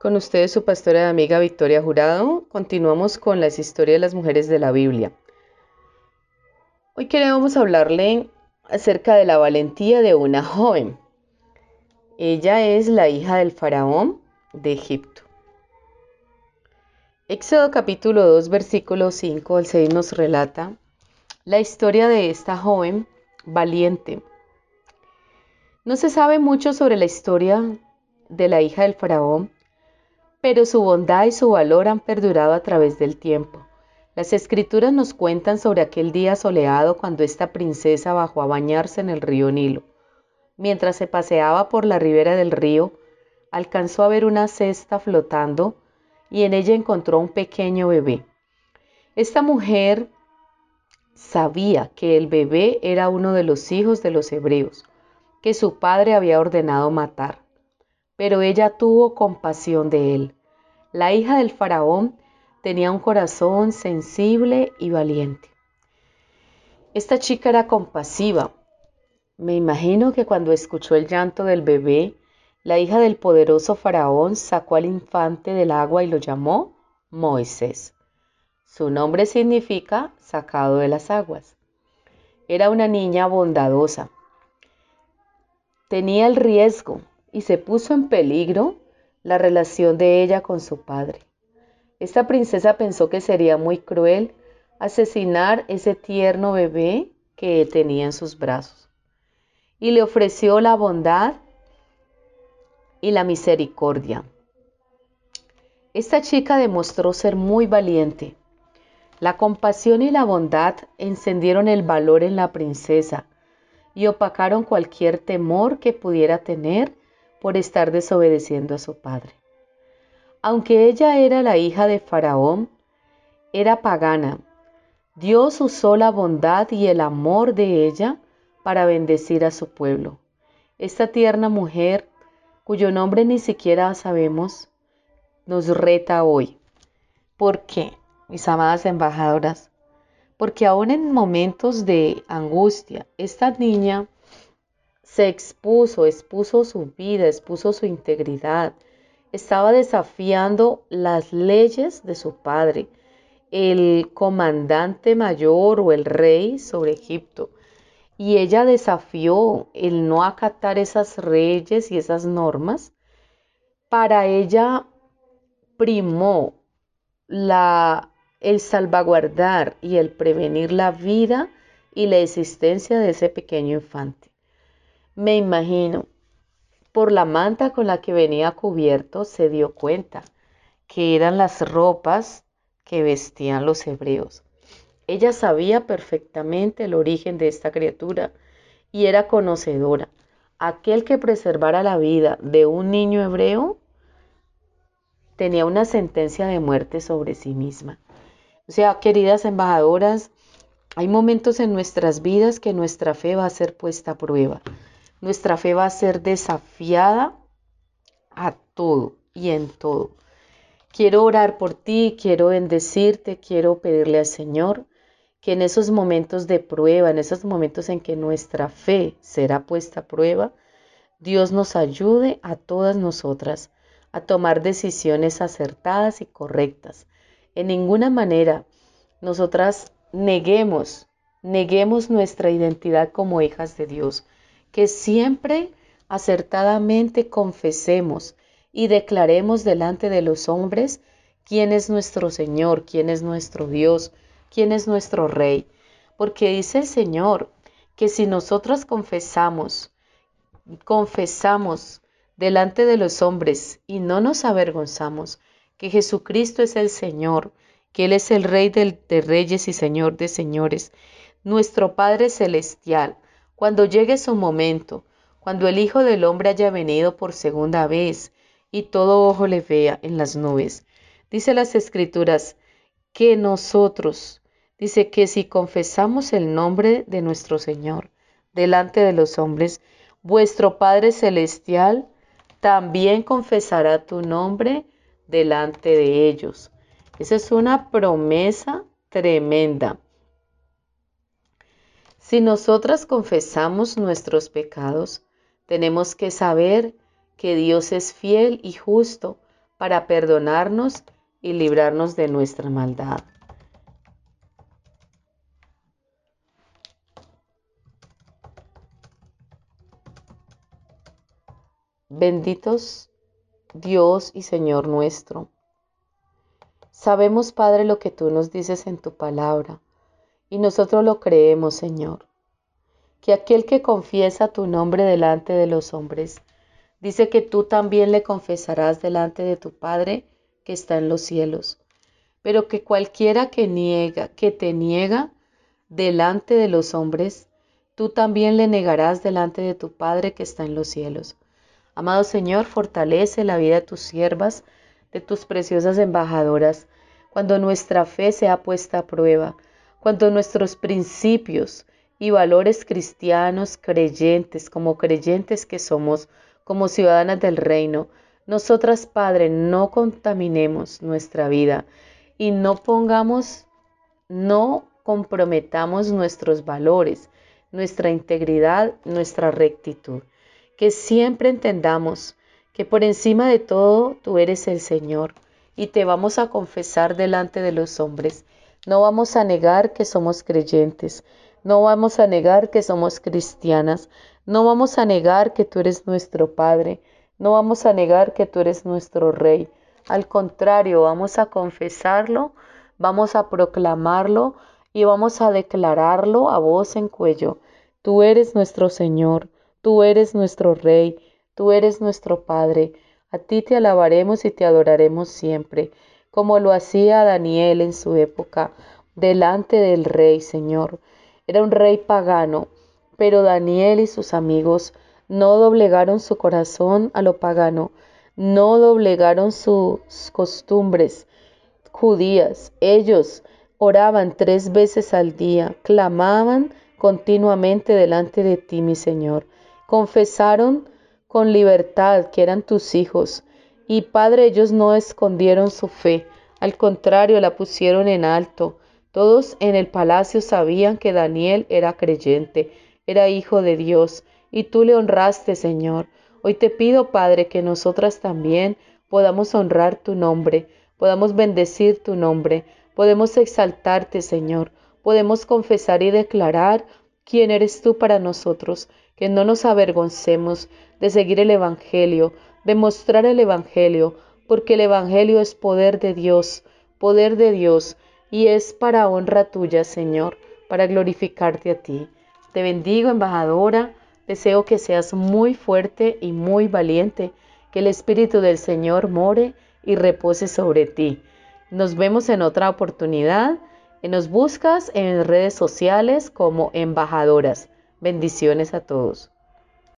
Con ustedes su pastora y amiga Victoria Jurado. Continuamos con las historias de las mujeres de la Biblia. Hoy queremos hablarle acerca de la valentía de una joven. Ella es la hija del faraón de Egipto. Éxodo capítulo 2 versículo 5 al 6 nos relata la historia de esta joven valiente. No se sabe mucho sobre la historia de la hija del faraón, pero su bondad y su valor han perdurado a través del tiempo. Las escrituras nos cuentan sobre aquel día soleado cuando esta princesa bajó a bañarse en el río Nilo. Mientras se paseaba por la ribera del río, alcanzó a ver una cesta flotando y en ella encontró un pequeño bebé. Esta mujer sabía que el bebé era uno de los hijos de los hebreos, que su padre había ordenado matar pero ella tuvo compasión de él. La hija del faraón tenía un corazón sensible y valiente. Esta chica era compasiva. Me imagino que cuando escuchó el llanto del bebé, la hija del poderoso faraón sacó al infante del agua y lo llamó Moisés. Su nombre significa sacado de las aguas. Era una niña bondadosa. Tenía el riesgo y se puso en peligro la relación de ella con su padre. Esta princesa pensó que sería muy cruel asesinar ese tierno bebé que tenía en sus brazos y le ofreció la bondad y la misericordia. Esta chica demostró ser muy valiente. La compasión y la bondad encendieron el valor en la princesa y opacaron cualquier temor que pudiera tener por estar desobedeciendo a su padre. Aunque ella era la hija de Faraón, era pagana. Dios usó la bondad y el amor de ella para bendecir a su pueblo. Esta tierna mujer, cuyo nombre ni siquiera sabemos, nos reta hoy. ¿Por qué, mis amadas embajadoras? Porque aún en momentos de angustia, esta niña se expuso, expuso su vida, expuso su integridad. Estaba desafiando las leyes de su padre, el comandante mayor o el rey sobre Egipto. Y ella desafió el no acatar esas leyes y esas normas. Para ella primó la, el salvaguardar y el prevenir la vida y la existencia de ese pequeño infante. Me imagino, por la manta con la que venía cubierto, se dio cuenta que eran las ropas que vestían los hebreos. Ella sabía perfectamente el origen de esta criatura y era conocedora. Aquel que preservara la vida de un niño hebreo tenía una sentencia de muerte sobre sí misma. O sea, queridas embajadoras, hay momentos en nuestras vidas que nuestra fe va a ser puesta a prueba. Nuestra fe va a ser desafiada a todo y en todo. Quiero orar por ti, quiero bendecirte, quiero pedirle al Señor que en esos momentos de prueba, en esos momentos en que nuestra fe será puesta a prueba, Dios nos ayude a todas nosotras a tomar decisiones acertadas y correctas. En ninguna manera nosotras neguemos, neguemos nuestra identidad como hijas de Dios que siempre acertadamente confesemos y declaremos delante de los hombres quién es nuestro Señor, quién es nuestro Dios, quién es nuestro Rey. Porque dice el Señor que si nosotros confesamos, confesamos delante de los hombres y no nos avergonzamos que Jesucristo es el Señor, que Él es el Rey de reyes y Señor de señores, nuestro Padre Celestial, cuando llegue su momento, cuando el Hijo del Hombre haya venido por segunda vez y todo ojo le vea en las nubes. Dice las escrituras que nosotros, dice que si confesamos el nombre de nuestro Señor delante de los hombres, vuestro Padre Celestial también confesará tu nombre delante de ellos. Esa es una promesa tremenda. Si nosotras confesamos nuestros pecados, tenemos que saber que Dios es fiel y justo para perdonarnos y librarnos de nuestra maldad. Benditos Dios y Señor nuestro. Sabemos, Padre, lo que tú nos dices en tu palabra, y nosotros lo creemos, Señor. Que aquel que confiesa tu nombre delante de los hombres, dice que tú también le confesarás delante de tu Padre que está en los cielos. Pero que cualquiera que niega, que te niega delante de los hombres, tú también le negarás delante de tu Padre que está en los cielos. Amado Señor, fortalece la vida de tus siervas, de tus preciosas embajadoras, cuando nuestra fe sea puesta a prueba, cuando nuestros principios y valores cristianos, creyentes, como creyentes que somos, como ciudadanas del reino, nosotras, Padre, no contaminemos nuestra vida y no pongamos, no comprometamos nuestros valores, nuestra integridad, nuestra rectitud que siempre entendamos que por encima de todo tú eres el Señor y te vamos a confesar delante de los hombres. No vamos a negar que somos creyentes, no vamos a negar que somos cristianas, no vamos a negar que tú eres nuestro Padre, no vamos a negar que tú eres nuestro Rey. Al contrario, vamos a confesarlo, vamos a proclamarlo y vamos a declararlo a voz en cuello. Tú eres nuestro Señor. Tú eres nuestro Rey, tú eres nuestro Padre. A ti te alabaremos y te adoraremos siempre, como lo hacía Daniel en su época, delante del Rey, Señor. Era un rey pagano, pero Daniel y sus amigos no doblegaron su corazón a lo pagano, no doblegaron sus costumbres judías. Ellos oraban tres veces al día, clamaban continuamente delante de ti, mi Señor confesaron con libertad que eran tus hijos. Y Padre, ellos no escondieron su fe, al contrario, la pusieron en alto. Todos en el palacio sabían que Daniel era creyente, era hijo de Dios, y tú le honraste, Señor. Hoy te pido, Padre, que nosotras también podamos honrar tu nombre, podamos bendecir tu nombre, podemos exaltarte, Señor, podemos confesar y declarar quién eres tú para nosotros, que no nos avergoncemos de seguir el Evangelio, de mostrar el Evangelio, porque el Evangelio es poder de Dios, poder de Dios, y es para honra tuya, Señor, para glorificarte a ti. Te bendigo, embajadora, deseo que seas muy fuerte y muy valiente, que el Espíritu del Señor more y repose sobre ti. Nos vemos en otra oportunidad. Nos buscas en redes sociales como embajadoras. Bendiciones a todos.